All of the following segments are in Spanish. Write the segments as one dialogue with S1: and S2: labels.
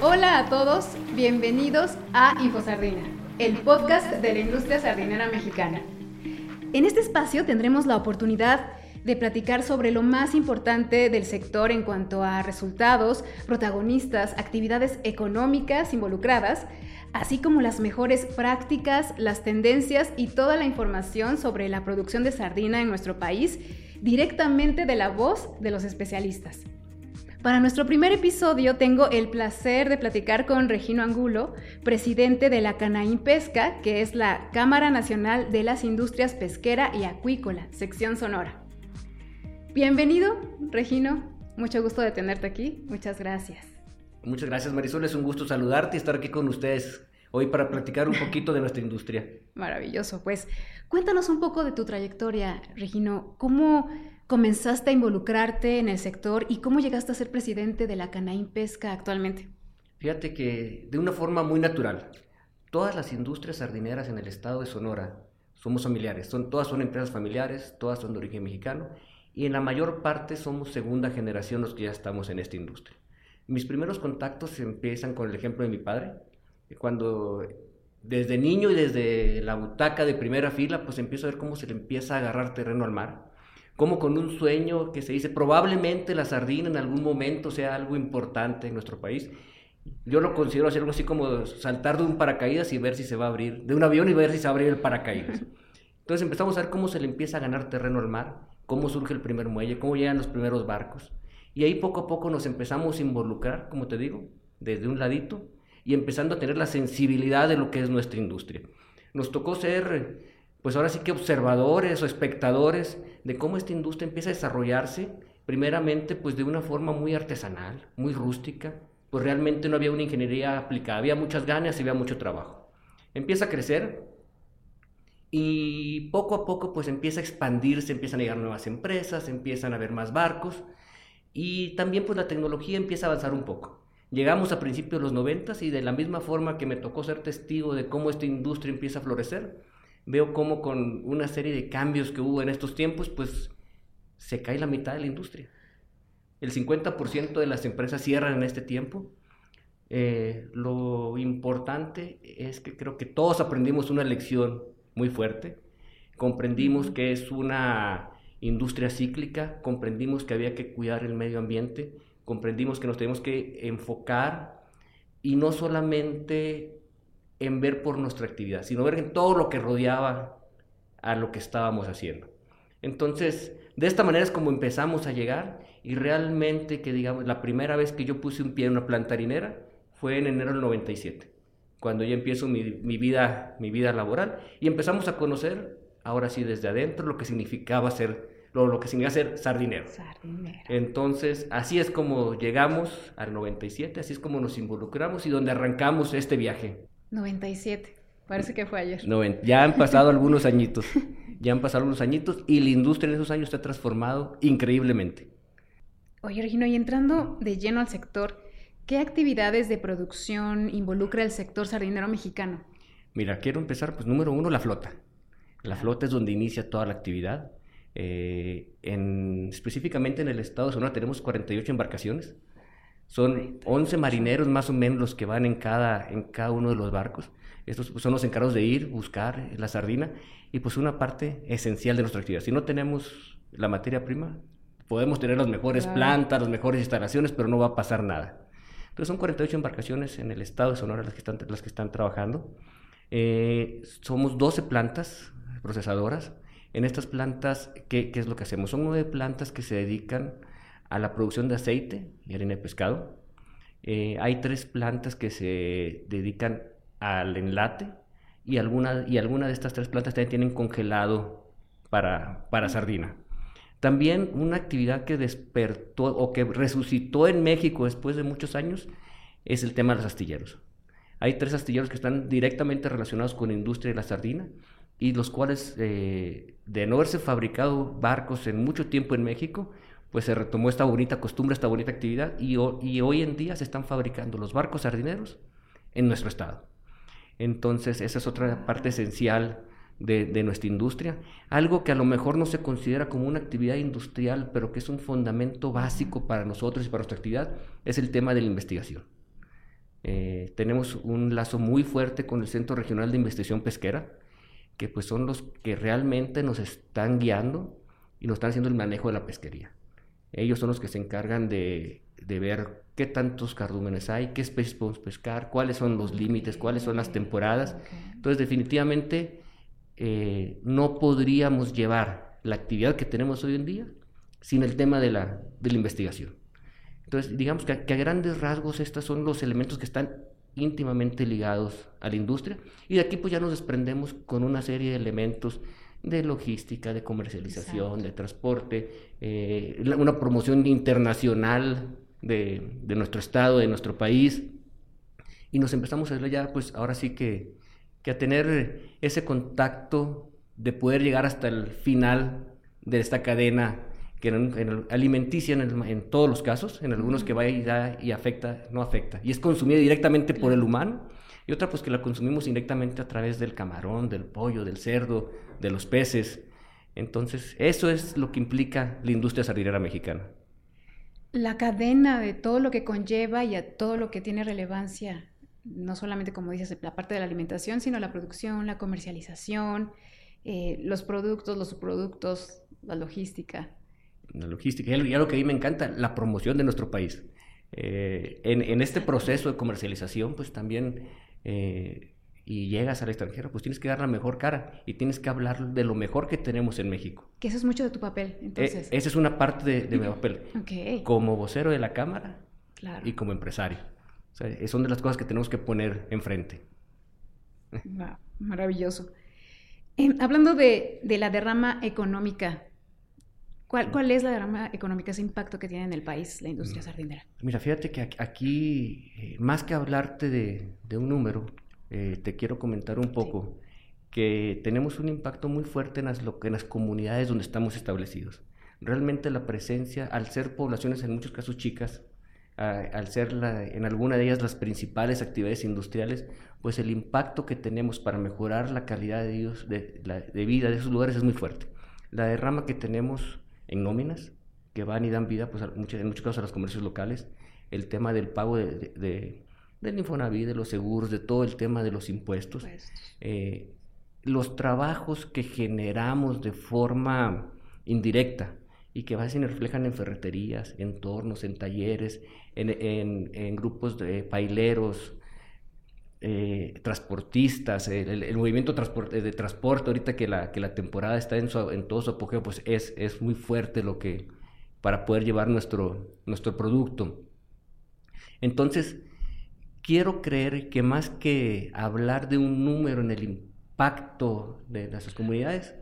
S1: Hola a todos, bienvenidos a InfoSardina, el podcast de la industria sardinera mexicana. En este espacio tendremos la oportunidad de platicar sobre lo más importante del sector en cuanto a resultados, protagonistas, actividades económicas involucradas, así como las mejores prácticas, las tendencias y toda la información sobre la producción de sardina en nuestro país directamente de la voz de los especialistas. Para nuestro primer episodio tengo el placer de platicar con Regino Angulo, presidente de la Canaín Pesca, que es la Cámara Nacional de las Industrias Pesquera y Acuícola, sección Sonora. Bienvenido, Regino. Mucho gusto de tenerte aquí. Muchas gracias.
S2: Muchas gracias, Marisol. Es un gusto saludarte y estar aquí con ustedes hoy para platicar un poquito de nuestra industria.
S1: Maravilloso. Pues cuéntanos un poco de tu trayectoria, Regino. ¿Cómo comenzaste a involucrarte en el sector y cómo llegaste a ser presidente de la Canaín Pesca actualmente?
S2: Fíjate que de una forma muy natural. Todas las industrias sardineras en el estado de Sonora somos familiares. Son, todas son empresas familiares, todas son de origen mexicano y en la mayor parte somos segunda generación los que ya estamos en esta industria. Mis primeros contactos empiezan con el ejemplo de mi padre, cuando desde niño y desde la butaca de primera fila, pues empiezo a ver cómo se le empieza a agarrar terreno al mar como con un sueño que se dice, probablemente la sardina en algún momento sea algo importante en nuestro país. Yo lo considero hacer algo así como saltar de un paracaídas y ver si se va a abrir, de un avión y ver si se va a abrir el paracaídas. Entonces empezamos a ver cómo se le empieza a ganar terreno al mar, cómo surge el primer muelle, cómo llegan los primeros barcos. Y ahí poco a poco nos empezamos a involucrar, como te digo, desde un ladito y empezando a tener la sensibilidad de lo que es nuestra industria. Nos tocó ser pues ahora sí que observadores o espectadores de cómo esta industria empieza a desarrollarse, primeramente pues de una forma muy artesanal, muy rústica, pues realmente no había una ingeniería aplicada, había muchas ganas y había mucho trabajo. Empieza a crecer y poco a poco pues empieza a expandirse, empiezan a llegar nuevas empresas, empiezan a haber más barcos y también pues la tecnología empieza a avanzar un poco. Llegamos a principios de los 90 y de la misma forma que me tocó ser testigo de cómo esta industria empieza a florecer, veo cómo con una serie de cambios que hubo en estos tiempos, pues se cae la mitad de la industria. El 50% de las empresas cierran en este tiempo. Eh, lo importante es que creo que todos aprendimos una lección muy fuerte. Comprendimos que es una industria cíclica, comprendimos que había que cuidar el medio ambiente, comprendimos que nos tenemos que enfocar y no solamente en ver por nuestra actividad, sino ver en todo lo que rodeaba a lo que estábamos haciendo. Entonces, de esta manera es como empezamos a llegar y realmente que digamos, la primera vez que yo puse un pie en una plantarinera fue en enero del 97, cuando ya empiezo mi, vida, mi vida laboral y empezamos a conocer, ahora sí desde adentro, lo que significaba ser lo, lo, que significa ser sardinero. sardinero. Entonces, así es como llegamos al 97, así es como nos involucramos y donde arrancamos este viaje.
S1: 97. Parece que fue ayer.
S2: ya han pasado algunos añitos. Ya han pasado algunos añitos y la industria en esos años se ha transformado increíblemente.
S1: Oye, Regino, y entrando de lleno al sector, ¿qué actividades de producción involucra el sector sardinero mexicano?
S2: Mira, quiero empezar, pues número uno, la flota. La flota es donde inicia toda la actividad. Eh, en, específicamente en el estado de Sonora tenemos 48 embarcaciones son 11 marineros más o menos los que van en cada, en cada uno de los barcos. Estos son los encargados de ir, buscar la sardina y pues una parte esencial de nuestra actividad. Si no tenemos la materia prima, podemos tener las mejores plantas, las mejores instalaciones, pero no va a pasar nada. Entonces son 48 embarcaciones en el estado de Sonora las que están, las que están trabajando. Eh, somos 12 plantas procesadoras. En estas plantas, ¿qué, ¿qué, es lo que hacemos? Son nueve plantas que se dedican a la producción de aceite y harina de pescado. Eh, hay tres plantas que se dedican al enlate y alguna, y alguna de estas tres plantas también tienen congelado para, para sardina. También una actividad que despertó o que resucitó en México después de muchos años es el tema de los astilleros. Hay tres astilleros que están directamente relacionados con la industria de la sardina y los cuales, eh, de no haberse fabricado barcos en mucho tiempo en México, pues se retomó esta bonita costumbre, esta bonita actividad y, hoy en día se están fabricando los barcos sardineros en nuestro estado. Entonces, esa es otra parte esencial de, nuestra industria, algo que a lo mejor no se considera como una actividad industrial, pero que es un fundamento básico para nosotros y para nuestra actividad, es el tema de la investigación. Eh, tenemos un lazo muy fuerte con el Centro Regional de Investigación Pesquera, que pues son los que realmente nos están guiando y nos están haciendo el manejo de la pesquería. Ellos son los que se encargan de, de ver qué tantos cardúmenes hay, qué especies podemos pescar, cuáles son los límites, cuáles son las temporadas. Entonces, definitivamente, eh, no podríamos llevar la actividad que tenemos hoy en día sin el tema de la, de la investigación. Entonces, digamos que a, que a, grandes rasgos estos son los elementos que están íntimamente ligados a la industria. Y de aquí pues ya nos desprendemos con una serie de elementos de logística, de comercialización, de transporte, eh, una promoción internacional de, de, nuestro estado, de nuestro país. Y nos empezamos a ver ya pues ahora sí que que a tener ese contacto de poder llegar hasta el final de esta cadena que en, alimenticia en, todos los casos, en algunos que va y da y afecta, no afecta, y es consumida directamente por el humano, y otra pues que la consumimos indirectamente a través del camarón, del pollo, del cerdo, de los peces. Entonces, eso es lo que implica la industria sardinera mexicana.
S1: La cadena de todo lo que conlleva y a todo lo que tiene relevancia no solamente, como dices, la parte de la alimentación, sino la producción, la comercialización, eh, los productos, los subproductos, la logística.
S2: La logística, y algo que a mí me encanta, la promoción de nuestro país. Eh, en, este proceso de comercialización, pues también, eh, y llegas al extranjero, pues tienes que dar la mejor cara y tienes que hablar de lo mejor que tenemos en México.
S1: Que eso es mucho de tu papel, entonces.
S2: esa es una parte de, mi papel. Como vocero de la Cámara y como empresario son de las cosas que tenemos que poner enfrente.
S1: maravilloso. Em, hablando de, la derrama económica, ¿cuál, es la derrama económica, ese impacto que tiene en el país la industria mm. sardinera?
S2: Mira, fíjate que aquí, eh, más que hablarte de, un número, eh, te quiero comentar un poco que tenemos un impacto muy fuerte en las, en las comunidades donde estamos establecidos. Realmente la presencia, al ser poblaciones en muchos casos chicas, al ser en alguna de ellas las principales actividades industriales, pues el impacto que tenemos para mejorar la calidad de, de, vida de esos lugares es muy fuerte. La derrama que tenemos en nóminas, que van y dan vida pues, en muchos casos a los comercios locales, el tema del pago de, del Infonavit, de los seguros, de todo el tema de los impuestos, eh, los trabajos que generamos de forma indirecta, y que a se reflejan en ferreterías, en tornos, en talleres, en, grupos de paileros, eh, transportistas, el, movimiento de transporte, ahorita que la, que la temporada está en, todo su apogeo, pues es, es muy fuerte lo que, para poder llevar nuestro, nuestro producto. Entonces, quiero creer que más que hablar de un número en el impacto de las comunidades,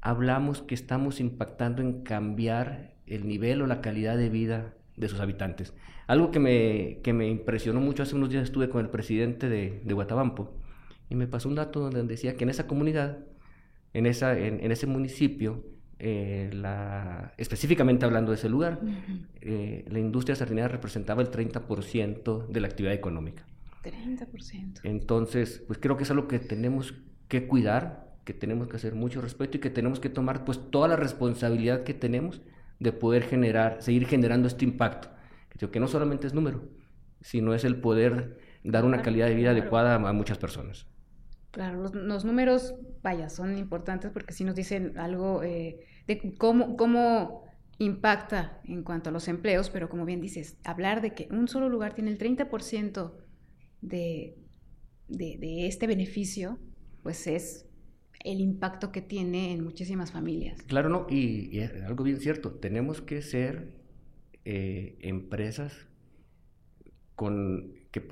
S2: hablamos que estamos impactando en cambiar el nivel o la calidad de vida de sus habitantes. Algo que me, que me impresionó mucho, hace unos días estuve con el presidente de, de Guatabampo y me pasó un dato donde decía que en esa comunidad, en, esa, en, ese municipio, eh, la, específicamente hablando de ese lugar, eh, la industria sardinera representaba el 30% de la actividad económica.
S1: 30%.
S2: Entonces, pues creo que es algo que tenemos que cuidar, que tenemos que hacer mucho respeto y que tenemos que tomar pues toda la responsabilidad que tenemos de poder generar, seguir generando este impacto, que no solamente es número, sino es el poder dar una calidad de vida adecuada a, muchas personas.
S1: Claro, los, números, vaya, son importantes porque sí nos dicen algo eh, de cómo, cómo impacta en cuanto a los empleos, pero como bien dices, hablar de que un solo lugar tiene el 30% de, de, de este beneficio, pues es el impacto que tiene en muchísimas familias.
S2: Claro, no, y, algo bien cierto, tenemos que ser eh, empresas con que,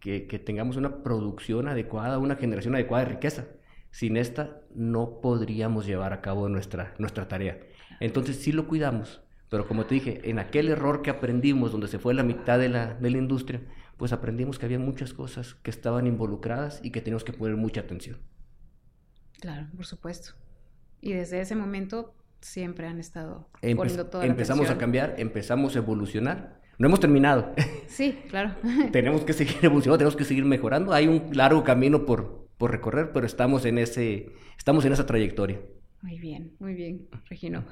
S2: que, que, tengamos una producción adecuada, una generación adecuada de riqueza. Sin esta no podríamos llevar a cabo nuestra, nuestra tarea. Entonces sí lo cuidamos, pero como te dije, en aquel error que aprendimos, donde se fue la mitad de la, de la industria, pues aprendimos que había muchas cosas que estaban involucradas y que teníamos que poner mucha atención.
S1: Claro, por supuesto. Y desde ese momento siempre han estado
S2: poniendo toda Empezamos a cambiar, empezamos a evolucionar. No hemos terminado.
S1: Sí, claro.
S2: tenemos que seguir evolucionando, tenemos que seguir mejorando. Hay un largo camino por, por recorrer, pero estamos en, ese, estamos en esa trayectoria.
S1: Muy bien, muy bien, Regino.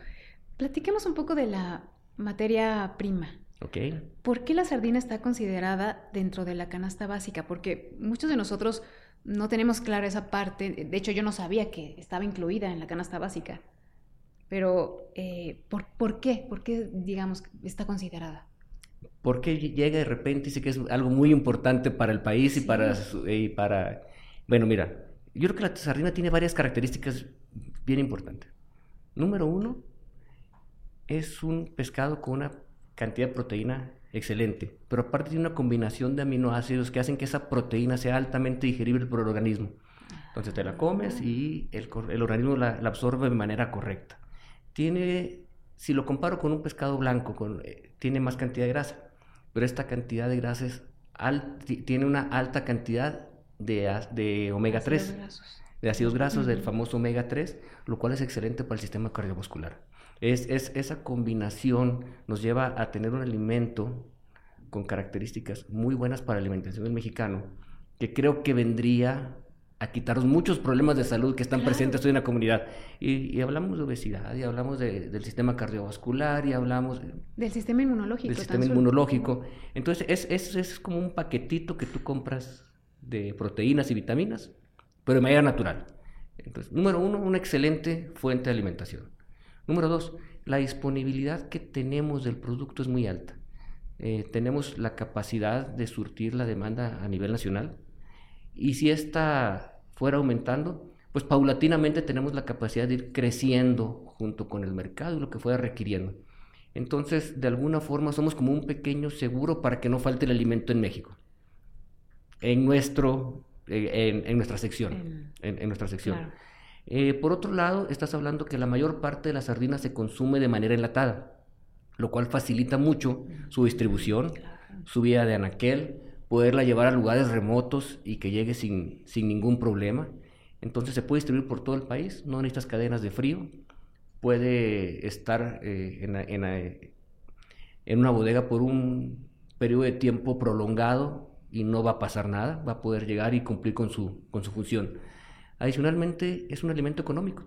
S1: Platiquemos un poco de la materia prima.
S2: Ok.
S1: ¿Por qué la sardina está considerada dentro de la canasta básica? Porque muchos de nosotros no tenemos clara esa parte. De hecho, yo no sabía que estaba incluida en la canasta básica. Pero, eh, ¿por, qué? ¿Por qué, digamos, está considerada?
S2: Porque llega de repente y dice que es algo muy importante para el país y, para, y para... Bueno, mira, yo creo que la sardina tiene varias características bien importantes. Número uno, es un pescado con una cantidad de proteína excelente, pero aparte tiene una combinación de aminoácidos que hacen que esa proteína sea altamente digerible por el organismo. Entonces te la comes y el, organismo la, absorbe de manera correcta. Tiene, si lo comparo con un pescado blanco, con, eh, tiene más cantidad de grasa, pero esta cantidad de grasa es tiene una alta cantidad de, de omega 3, de ácidos grasos, del famoso omega 3, lo cual es excelente para el sistema cardiovascular. Es, esa combinación nos lleva a tener un alimento con características muy buenas para la alimentación del mexicano, que creo que vendría a quitarnos muchos problemas de salud que están presentes hoy en la comunidad. Y, hablamos de obesidad, y hablamos del sistema cardiovascular, y hablamos...
S1: Del sistema inmunológico.
S2: Del sistema inmunológico. Entonces, es, es, es, como un paquetito que tú compras de proteínas y vitaminas, pero de manera natural. Entonces, número uno, una excelente fuente de alimentación. Número dos, la disponibilidad que tenemos del producto es muy alta. Eh, tenemos la capacidad de surtir la demanda a nivel nacional y si esta fuera aumentando, pues paulatinamente tenemos la capacidad de ir creciendo junto con el mercado y lo que fuera requiriendo. Entonces, de alguna forma, somos como un pequeño seguro para que no falte el alimento en México. En, nuestro, eh, en, nuestra sección. En, nuestra sección. Eh, por otro lado, estás hablando que la mayor parte de la sardina se consume de manera enlatada, lo cual facilita mucho su distribución, su vía de anaquel, poderla llevar a lugares remotos y que llegue sin, sin ningún problema. Entonces se puede distribuir por todo el país, no necesitas cadenas de frío, puede estar eh, en, en, en, una bodega por un periodo de tiempo prolongado y no va a pasar nada, va a poder llegar y cumplir con su, con su función. Adicionalmente, es un alimento económico.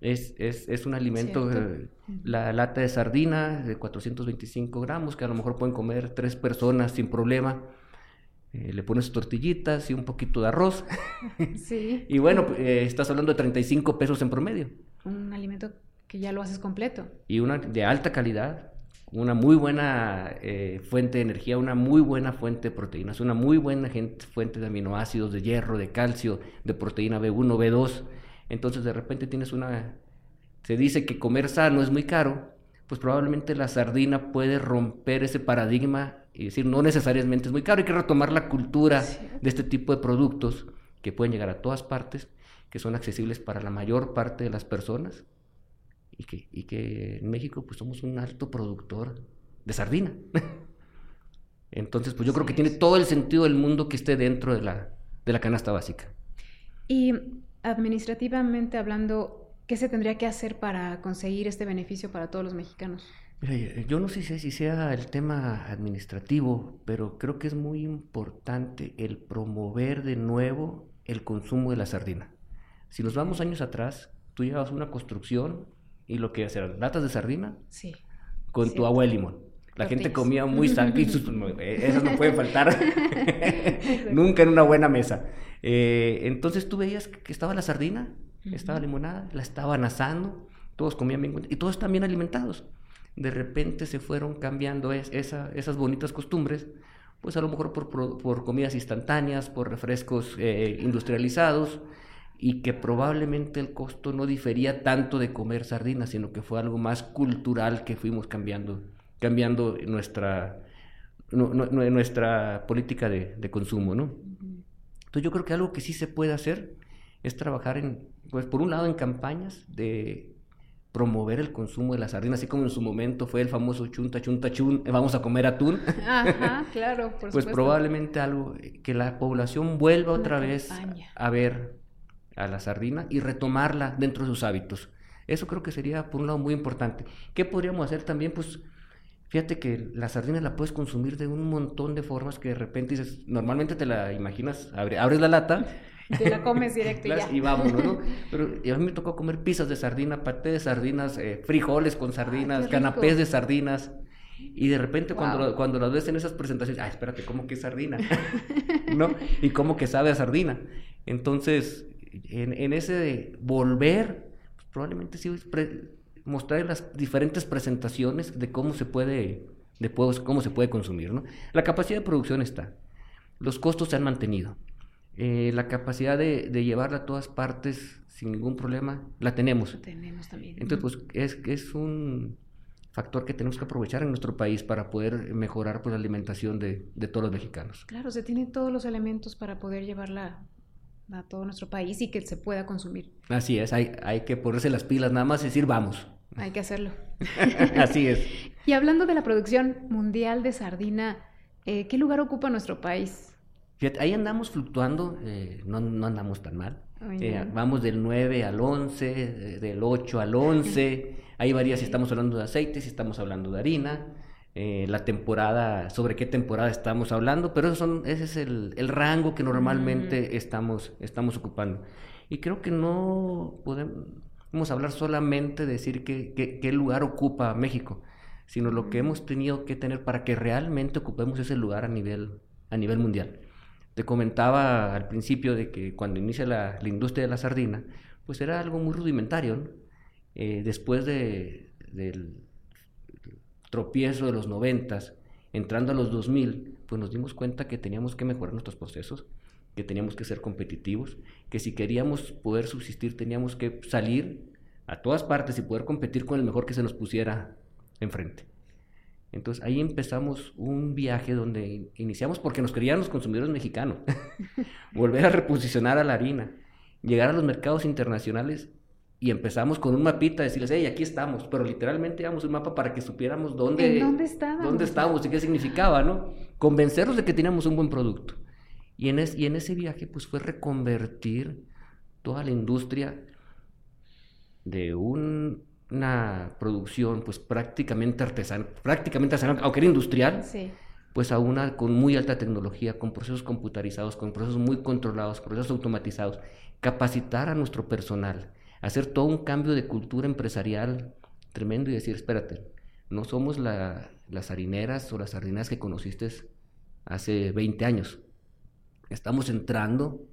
S2: Es, es, es un alimento, eh, la lata de sardina de 425 gramos, que a lo mejor pueden comer tres personas sin problema. Eh, le pones tortillitas y un poquito de arroz.
S1: Sí.
S2: y bueno, eh, estás hablando de 35 pesos en promedio.
S1: Un alimento que ya lo haces completo.
S2: Y una de alta calidad, una muy buena eh, fuente de energía, una muy buena fuente de proteínas, una muy buena fuente de aminoácidos, de hierro, de calcio, de proteína B1, B2. Entonces de repente tienes una... Se dice que comer sano es muy caro, pues probablemente la sardina puede romper ese paradigma y decir, no necesariamente es muy caro, hay que retomar la cultura de este tipo de productos que pueden llegar a todas partes, que son accesibles para la mayor parte de las personas y que, y que en México pues somos un alto productor de sardina. Entonces, pues yo creo que tiene todo el sentido del mundo que esté dentro de la, de la canasta básica.
S1: Y administrativamente hablando, ¿qué se tendría que hacer para conseguir este beneficio para todos los mexicanos?
S2: Mira, yo no sé si sea el tema administrativo, pero creo que es muy importante el promover de nuevo el consumo de la sardina. Si nos vamos años atrás, tú llevabas una construcción y lo que hacían latas de sardina
S1: sí.
S2: con tu agua de limón. La gente comía muy sano y esas no pueden faltar nunca en una buena mesa. Eh, entonces tú veías que estaba la sardina, estaba limonada, la estaban asando, todos comían bien y todos están bien alimentados. De repente se fueron cambiando esas bonitas costumbres, pues a lo mejor por, comidas instantáneas, por refrescos eh, industrializados, y que probablemente el costo no difería tanto de comer sardinas, sino que fue algo más cultural que fuimos cambiando, cambiando nuestra, nuestra política de, consumo, ¿no? Entonces yo creo que algo que sí se puede hacer es trabajar en, pues por un lado en campañas de promover el consumo de la sardina, así como en su momento fue el famoso chunta chunta chun, vamos a comer atún.
S1: Ajá, claro,
S2: por Pues probablemente algo que la población vuelva otra vez a ver a la sardina y retomarla dentro de sus hábitos. Eso creo que sería, por un lado, muy importante. ¿Qué podríamos hacer también? Pues fíjate que la sardina la puedes consumir de un montón de formas que de repente dices, normalmente te la imaginas, abres la lata
S1: Te la comes directo y ya.
S2: y vámonos, ¿no? Pero a mí me tocó comer pizzas de sardina, paté de sardinas, eh, frijoles con sardinas, canapés de sardinas. Y de repente cuando, cuando las ves en esas presentaciones, ah, espérate, ¿cómo que es sardina? ¿No? Y cómo que sabe a sardina. Entonces, en, en ese volver, pues, probablemente sí mostrar las diferentes presentaciones de cómo se puede, de cómo se puede consumir, ¿no? La capacidad de producción está, los costos se han mantenido, eh, la capacidad de, de, llevarla a todas partes sin ningún problema, la tenemos.
S1: tenemos también.
S2: Entonces, pues es, es un factor que tenemos que aprovechar en nuestro país para poder mejorar pues, la alimentación de, de todos los mexicanos.
S1: Claro, se tienen todos los elementos para poder llevarla a todo nuestro país y que se pueda consumir.
S2: Así es, hay, hay que ponerse las pilas, nada más y decir vamos.
S1: Hay que hacerlo.
S2: Así es.
S1: Y hablando de la producción mundial de sardina, eh, ¿qué lugar ocupa nuestro país?
S2: Fíjate, ahí andamos fluctuando, eh, no, no, andamos tan mal. Eh, vamos del 9 al 11, del 8 al 11. Ahí varía si estamos hablando de aceite, si estamos hablando de harina. Eh, la temporada, sobre qué temporada estamos hablando, pero son, ese es el, el rango que normalmente estamos, estamos ocupando. Y creo que no podemos hablar solamente de decir qué lugar ocupa México, sino lo que hemos tenido que tener para que realmente ocupemos ese lugar a nivel, a nivel mundial. Te comentaba al principio de que cuando inicia la, la industria de la sardina, pues era algo muy rudimentario. Eh, después de, del tropiezo de los noventas, entrando a los 2000, pues nos dimos cuenta que teníamos que mejorar nuestros procesos, que teníamos que ser competitivos, que si queríamos poder subsistir teníamos que salir a todas partes y poder competir con el mejor que se nos pusiera enfrente. Entonces ahí empezamos un viaje donde iniciamos porque nos querían los consumidores mexicanos, volver a reposicionar a la harina, llegar a los mercados internacionales y empezamos con un mapita, decirles, hey, aquí estamos, pero literalmente damos un mapa para que supiéramos dónde,
S1: dónde estábamos?
S2: dónde estábamos y qué significaba, ¿no? Convencerlos de que teníamos un buen producto. Y en, y en ese viaje, pues fue reconvertir toda la industria de una producción, pues prácticamente artesanal, prácticamente artesanal, aunque era industrial, pues a una con muy alta tecnología, con procesos computarizados, con procesos muy controlados, procesos automatizados, capacitar a nuestro personal hacer todo un cambio de cultura empresarial tremendo y decir, espérate, no somos las harineras o las sardinas que conociste hace 20 años. Estamos entrando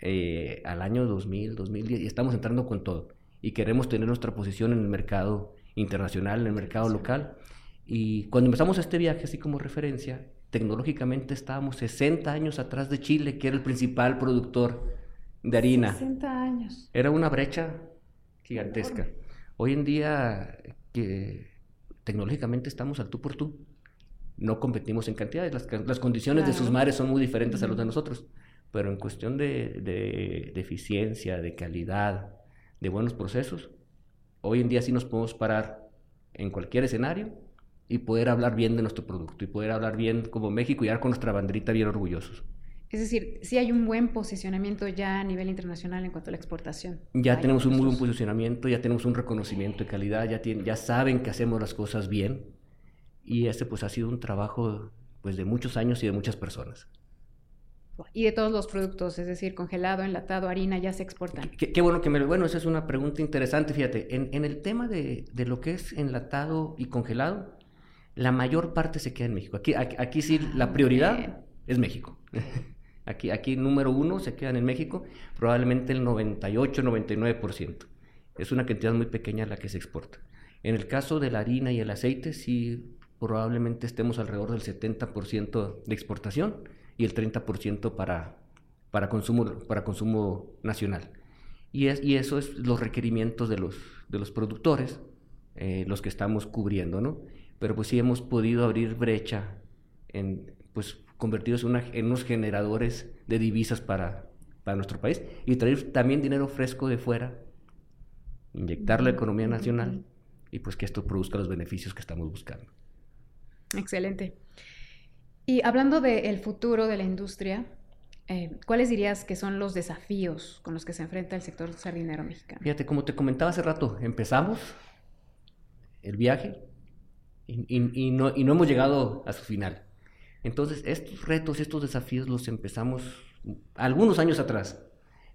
S2: eh, al año 2000, 2010 y estamos entrando con todo. Y queremos tener nuestra posición en el mercado internacional, en el mercado local. Y cuando empezamos este viaje, así como referencia, tecnológicamente estábamos 60 años atrás de Chile, que era el principal productor de harina.
S1: 60 años.
S2: Era una brecha gigantesca. Hoy en día, que tecnológicamente estamos al tú por tú. No competimos en cantidades. Las, condiciones de sus mares son muy diferentes a las de nosotros. Pero en cuestión de, de, eficiencia, de calidad, de buenos procesos, hoy en día sí nos podemos parar en cualquier escenario y poder hablar bien de nuestro producto y poder hablar bien como México y dar con nuestra banderita bien orgullosos.
S1: Es decir, sí hay un buen posicionamiento ya a nivel internacional en cuanto a la exportación.
S2: Ya tenemos un muy buen posicionamiento, ya tenemos un reconocimiento de calidad, ya, ya saben que hacemos las cosas bien y este pues ha sido un trabajo pues de muchos años y de muchas personas.
S1: Y de todos los productos, es decir, congelado, enlatado, harina, ya se exportan.
S2: Qué, bueno que me Bueno, esa es una pregunta interesante, fíjate. En, en el tema de, de, lo que es enlatado y congelado, la mayor parte se queda en México. Aquí, aquí, aquí sí la ah, prioridad es México. Aquí, número uno se quedan en México, probablemente el 98-99%. Es una cantidad muy pequeña la que se exporta. En el caso de la harina y el aceite, sí, probablemente estemos alrededor del 70% de exportación y el 30% para, para, consumo, para consumo nacional. Y, es, eso es los requerimientos de los, de los productores, eh, los que estamos cubriendo, ¿no? Pero pues sí hemos podido abrir brecha en, pues convertidos en, unos generadores de divisas para, para nuestro país y traer también dinero fresco de fuera, inyectar la economía nacional y pues que esto produzca los beneficios que estamos buscando.
S1: Excelente. Y hablando del futuro de la industria, eh, ¿cuáles dirías que son los desafíos con los que se enfrenta el sector sardinero mexicano?
S2: Fíjate, como te comentaba hace rato, empezamos el viaje y, y, no, y no hemos llegado a su final. Entonces, estos retos, estos desafíos los empezamos algunos años atrás.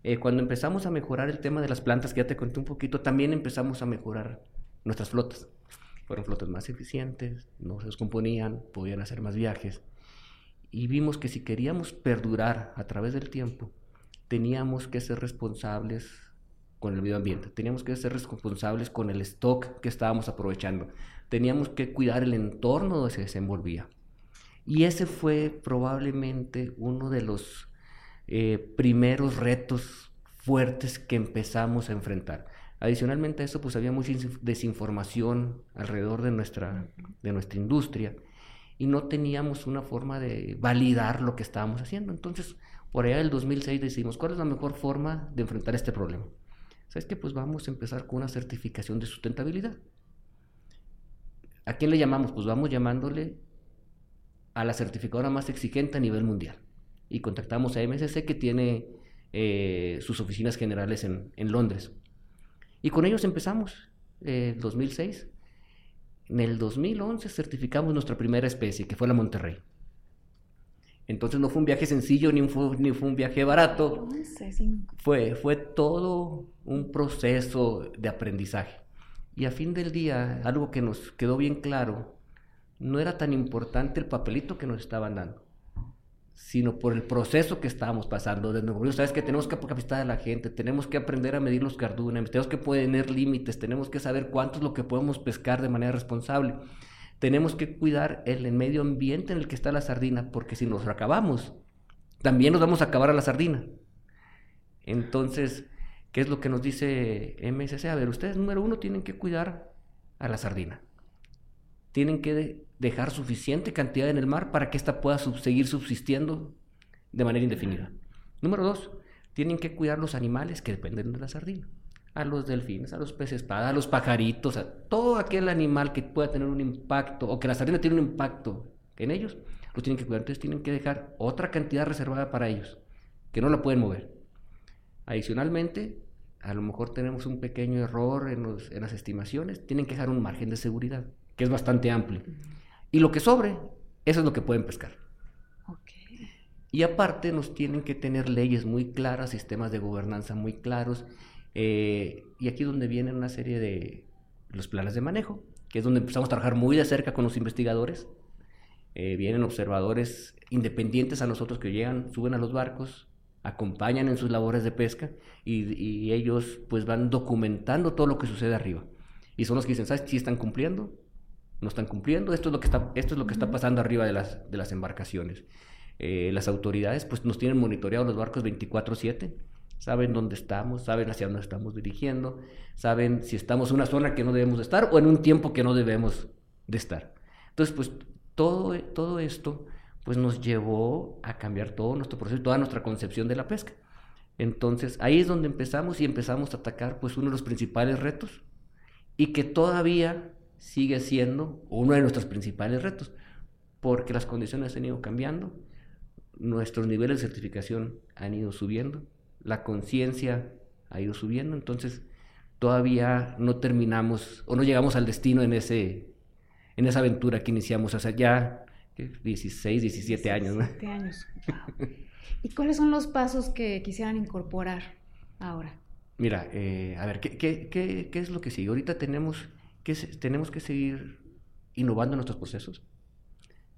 S2: Eh, cuando empezamos a mejorar el tema de las plantas, que ya te conté un poquito, también empezamos a mejorar nuestras flotas. Fueron flotas más eficientes, no se descomponían, podían hacer más viajes. Y vimos que si queríamos perdurar a través del tiempo, teníamos que ser responsables con el medio ambiente, teníamos que ser responsables con el stock que estábamos aprovechando, teníamos que cuidar el entorno donde se desenvolvía. Y ese fue probablemente uno de los eh, primeros retos fuertes que empezamos a enfrentar. Adicionalmente a eso, pues había mucha desinformación alrededor de nuestra, de nuestra industria y no teníamos una forma de validar lo que estábamos haciendo. Entonces, por allá del 2006 decidimos, ¿cuál es la mejor forma de enfrentar este problema? ¿Sabes qué? Pues vamos a empezar con una certificación de sustentabilidad. ¿A quién le llamamos? Pues vamos llamándole a la certificadora más exigente a nivel mundial. Y contactamos a MSC que tiene eh, sus oficinas generales en, Londres. Y con ellos empezamos, en 2006. En el 2011 certificamos nuestra primera especie, que fue la Monterrey. Entonces no fue un viaje sencillo ni fue, ni fue un viaje barato. Fue, fue todo un proceso de aprendizaje. Y a fin del día, algo que nos quedó bien claro, no era tan importante el papelito que nos estaban dando, sino por el proceso que estábamos pasando. De sabes que tenemos que capacitar a la gente, tenemos que aprender a medir los cardúmenes, tenemos que poner límites, tenemos que saber cuánto es lo que podemos pescar de manera responsable. Tenemos que cuidar el, medio ambiente en el que está la sardina, porque si nos acabamos, también nos vamos a acabar a la sardina. Entonces, ¿qué es lo que nos dice MSC? A ver, ustedes, número uno, tienen que cuidar a la sardina. Tienen que dejar suficiente cantidad en el mar para que ésta pueda seguir subsistiendo de manera indefinida. Número dos, tienen que cuidar los animales que dependen de la sardina a los delfines, a los peces espada, a los pajaritos, a todo aquel animal que pueda tener un impacto o que la sardina tiene un impacto en ellos, los tienen que cuidar. Entonces tienen que dejar otra cantidad reservada para ellos, que no la pueden mover. Adicionalmente, a lo mejor tenemos un pequeño error en, en las estimaciones, tienen que dejar un margen de seguridad, que es bastante amplio. Y lo que sobre, eso es lo que pueden pescar. Y aparte nos tienen que tener leyes muy claras, sistemas de gobernanza muy claros eh, y aquí es donde vienen una serie de los planes de manejo, que es donde empezamos a trabajar muy de cerca con los investigadores. Eh, vienen observadores independientes a nosotros que llegan, suben a los barcos, acompañan en sus labores de pesca y, ellos pues van documentando todo lo que sucede arriba. Y son los que dicen, ¿sabes si están cumpliendo? ¿No están cumpliendo? Esto es lo que está, esto es lo que está pasando arriba de las, de las embarcaciones. Eh, las autoridades pues nos tienen monitoreados los barcos 24/7 saben dónde estamos, saben hacia dónde estamos dirigiendo, saben si estamos en una zona que no debemos de estar o en un tiempo que no debemos de estar. Entonces, pues todo, todo esto pues nos llevó a cambiar todo nuestro proceso, toda nuestra concepción de la pesca. Entonces, ahí es donde empezamos y empezamos a atacar pues uno de los principales retos y que todavía sigue siendo uno de nuestros principales retos, porque las condiciones han ido cambiando, nuestros niveles de certificación han ido subiendo, la conciencia ha ido subiendo, entonces todavía no terminamos o no llegamos al destino en, ese, en esa aventura que iniciamos hace ya 16, 17 años. 17
S1: años. ¿Y cuáles son los pasos que quisieran incorporar ahora?
S2: Mira, eh, a ver, ¿qué, qué, qué, qué, es lo que sigue? Ahorita tenemos que, tenemos que seguir innovando nuestros procesos.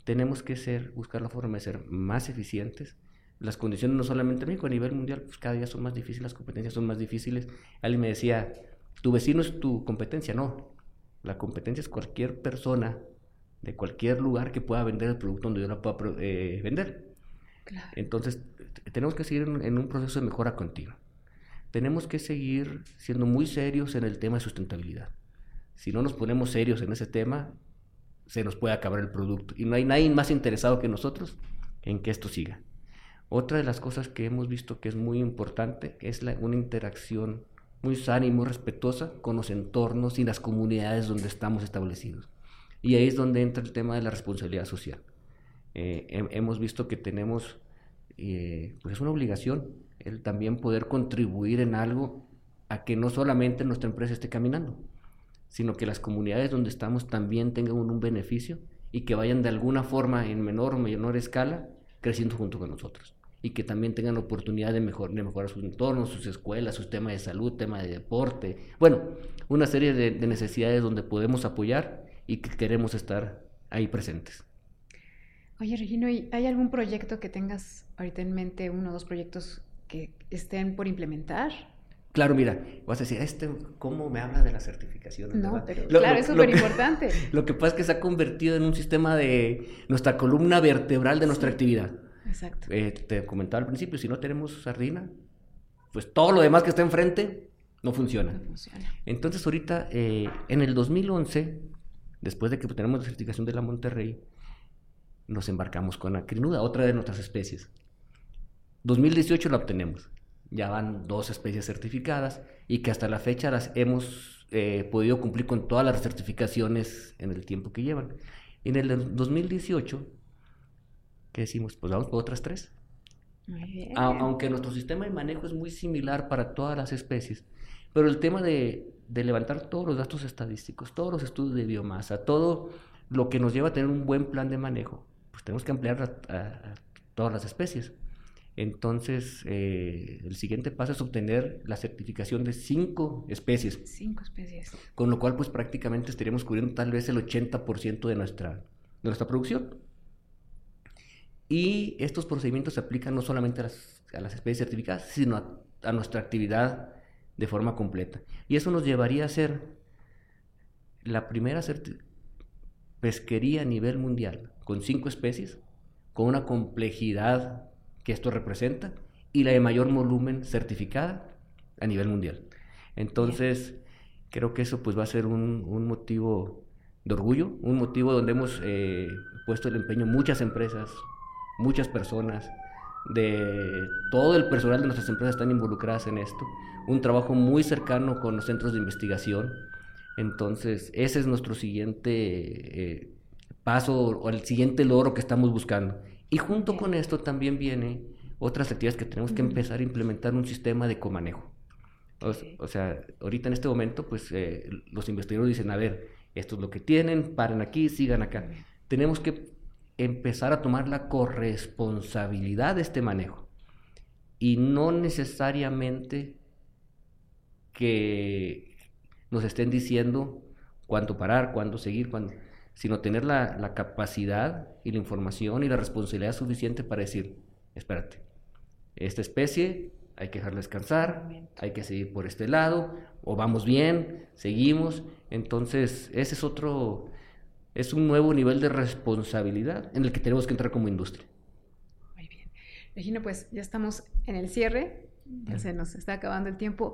S2: Tenemos que ser, buscar la forma de ser más eficientes, las condiciones no solamente en México, a nivel mundial, pues cada día son más difíciles, las competencias son más difíciles. Alguien me decía, tu vecino es tu competencia, no. La competencia es cualquier persona de cualquier lugar que pueda vender el producto donde yo la pueda eh, vender. Entonces, tenemos que seguir en un proceso de mejora continua. Tenemos que seguir siendo muy serios en el tema de sustentabilidad. Si no nos ponemos serios en ese tema, se nos puede acabar el producto. Y no hay nadie más interesado que nosotros en que esto siga. Otra de las cosas que hemos visto que es muy importante es la, una interacción muy sana y muy respetuosa con los entornos y las comunidades donde estamos establecidos. Y ahí es donde entra el tema de la responsabilidad social. Eh, hemos visto que tenemos, eh, pues es una obligación, el también poder contribuir en algo a que no solamente nuestra empresa esté caminando, sino que las comunidades donde estamos también tengan un beneficio y que vayan de alguna forma en menor o menor escala creciendo junto con nosotros y que también tengan oportunidad de, mejor, mejorar sus entornos, sus escuelas, sus temas de salud, temas de deporte, bueno, una serie de necesidades donde podemos apoyar y que queremos estar ahí presentes.
S1: Oye, Regino, ¿hay algún proyecto que tengas ahorita en mente, uno o dos proyectos que estén por implementar?
S2: Claro, mira, vas a decir, este, ¿cómo me habla de la certificación?
S1: No, pero claro, es súper importante.
S2: Lo que pasa es que se ha convertido en un sistema de nuestra columna vertebral de nuestra actividad.
S1: Exacto.
S2: Eh, te comentaba al principio, si no tenemos sardina, pues todo lo demás que está enfrente no funciona.
S1: No funciona.
S2: Entonces ahorita, eh, en el 2011, después de que tenemos la certificación de la Monterrey, nos embarcamos con acrinuda, otra de nuestras especies. 2018 la obtenemos. Ya van dos especies certificadas y que hasta la fecha las hemos eh, podido cumplir con todas las certificaciones en el tiempo que llevan. En el 2018, ¿qué decimos? Pues vamos por otras tres.
S1: Muy bien.
S2: A- aunque nuestro sistema de manejo es muy similar para todas las especies, pero el tema de, de levantar todos los datos estadísticos, todos los estudios de biomasa, todo lo que nos lleva a tener un buen plan de manejo, pues tenemos que ampliar a, a- a todas las especies. Entonces, eh, el siguiente paso es obtener la certificación de cinco especies,
S1: Cinco especies.
S2: con lo cual pues prácticamente estaríamos cubriendo tal vez el 80% de nuestra, de nuestra producción. Y estos procedimientos se aplican no solamente a las, a las especies certificadas, sino a, a nuestra actividad de forma completa. Y eso nos llevaría a ser la primera pesquería a nivel mundial con cinco especies, con una complejidad que esto representa y la de mayor volumen certificada a nivel mundial. Entonces, creo que eso pues va a ser un, motivo de orgullo, un motivo donde hemos eh, puesto el empeño muchas empresas, muchas personas, de todo el personal de nuestras empresas están involucradas en esto, un trabajo muy cercano con los centros de investigación. Entonces, ese es nuestro siguiente eh, paso o el siguiente logro que estamos buscando. Y junto con esto también viene otras actividades que tenemos que empezar a implementar un sistema de comanejo. O, sea, ahorita en este momento, pues eh, los investigadores dicen, a ver, esto es lo que tienen, paren aquí, sigan acá. Tenemos que empezar a tomar la corresponsabilidad de este manejo. Y no necesariamente que nos estén diciendo cuándo parar, cuándo seguir, cuándo, sino tener la, la capacidad y la información y la responsabilidad suficiente para decir, espérate, esta especie hay que dejarla descansar, hay que seguir por este lado, o vamos bien, seguimos. Entonces, ese es otro, es un nuevo nivel de responsabilidad en el que tenemos que entrar como industria.
S1: Muy bien. Regina, pues ya estamos en el cierre, ya se nos está acabando el tiempo.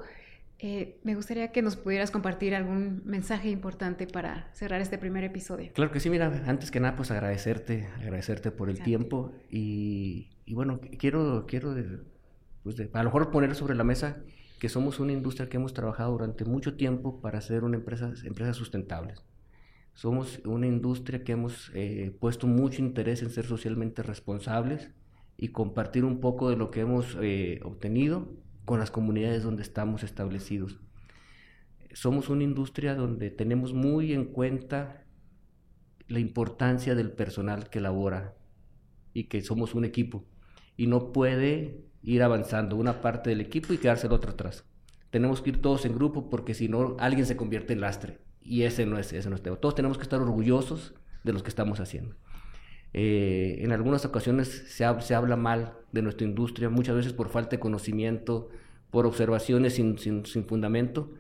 S1: Eh, me gustaría que nos pudieras compartir algún mensaje importante para cerrar este primer episodio.
S2: Claro que sí, mira, antes que nada, pues agradecerte, agradecerte por el
S1: Exacto.
S2: tiempo y, y bueno, quiero, quiero de- pues de- a lo mejor poner sobre la mesa que somos una industria que hemos trabajado durante mucho tiempo para ser una empresa, empresas sustentables. Somos una industria que hemos eh, puesto mucho interés en ser socialmente responsables y compartir un poco de lo que hemos eh, obtenido con las comunidades donde estamos establecidos. Somos una industria donde tenemos muy en cuenta la importancia del personal que labora y que somos un equipo y no puede ir avanzando una parte del equipo y quedarse el otro atrás. Tenemos que ir todos en grupo porque si no alguien se convierte en lastre y ese no es ese no es tema. Todos tenemos que estar orgullosos de lo que estamos haciendo. Eh, en algunas ocasiones se, hab- se habla mal de nuestra industria, muchas veces por falta de conocimiento, por observaciones sin, sin- sin fundamento,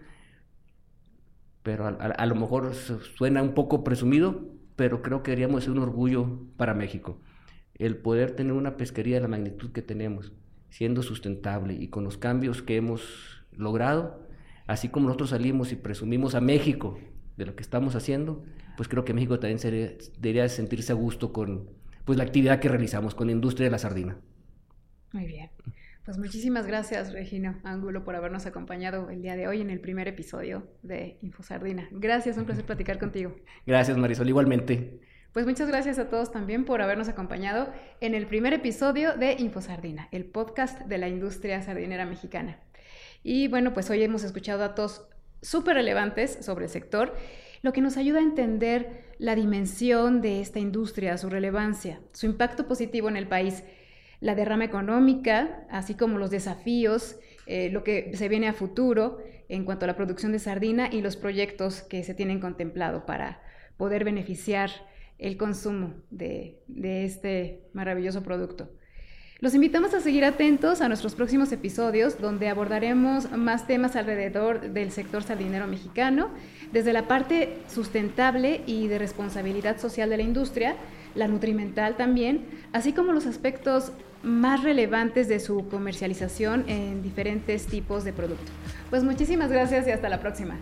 S2: pero a, a- a lo mejor su- suena un poco presumido, pero creo que deberíamos ser un orgullo para México. El poder tener una pesquería de la magnitud que tenemos, siendo sustentable y con los cambios que hemos logrado, así como nosotros salimos y presumimos a México de lo que estamos haciendo, pues creo que México también sería- debería sentirse a gusto con pues, la actividad que realizamos con la industria de la sardina.
S1: Muy bien. Pues muchísimas gracias, Regina Ángulo, por habernos acompañado el día de hoy en el primer episodio de Infosardina. Gracias, un placer platicar contigo.
S2: Gracias Marisol, igualmente.
S1: Pues muchas gracias a todos también por habernos acompañado en el primer episodio de Infosardina, el podcast de la industria sardinera mexicana. Y bueno, pues hoy hemos escuchado datos súper relevantes sobre el sector. Lo que nos ayuda a entender la dimensión de esta industria, su relevancia, su impacto positivo en el país, la derrama económica, así como los desafíos, eh, lo que se viene a futuro en cuanto a la producción de sardina y los proyectos que se tienen contemplado para poder beneficiar el consumo de este maravilloso producto. Los invitamos a seguir atentos a nuestros próximos episodios donde abordaremos más temas alrededor del sector sardinero mexicano, desde la parte sustentable y de responsabilidad social de la industria, la nutrimental también, así como los aspectos más relevantes de su comercialización en diferentes tipos de productos. Pues muchísimas gracias y hasta la próxima.